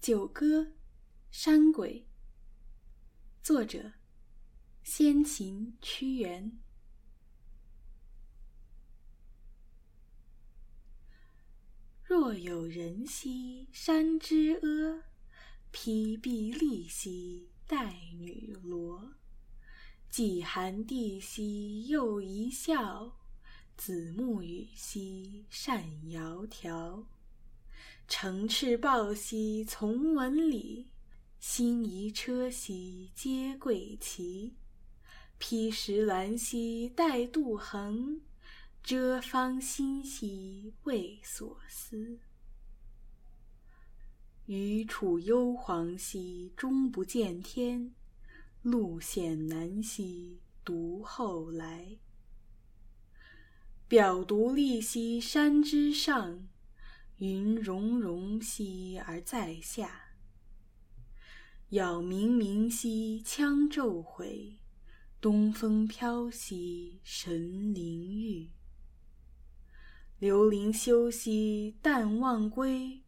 九歌，山鬼。作者：先秦屈原。若有人兮山之阿，披薜荔兮带女萝。既寒地兮又宜笑，子慕予兮善窈窕。乘赤豹兮从文里，辛夷车兮皆贵奇。披石兰兮带杜衡，遮芳馨兮谓所思。余处幽篁兮终不见天，路险难兮独后来。表独立兮山之上。云溶溶兮而在下，杳冥冥兮羌昼晦，东风飘兮神灵毓。流林修兮淡忘归，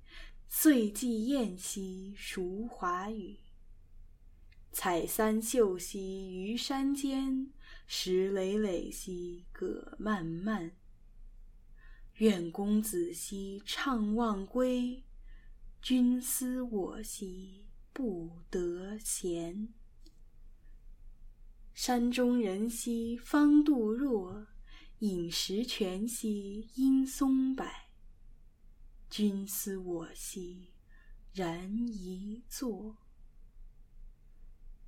岁既晏兮孰华予。采三秀兮于山间，石磊磊兮葛蔓蔓。愿公子兮怅望归，君思我兮不得闲。山中人兮方度若，饮石泉兮因松柏。君思我兮然一坐。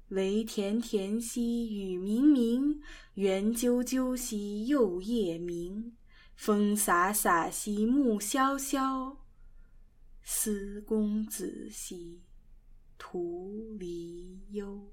雷田田兮雨冥冥，猿啾啾兮又夜鸣。风飒飒兮木萧萧，思公子兮徒离忧。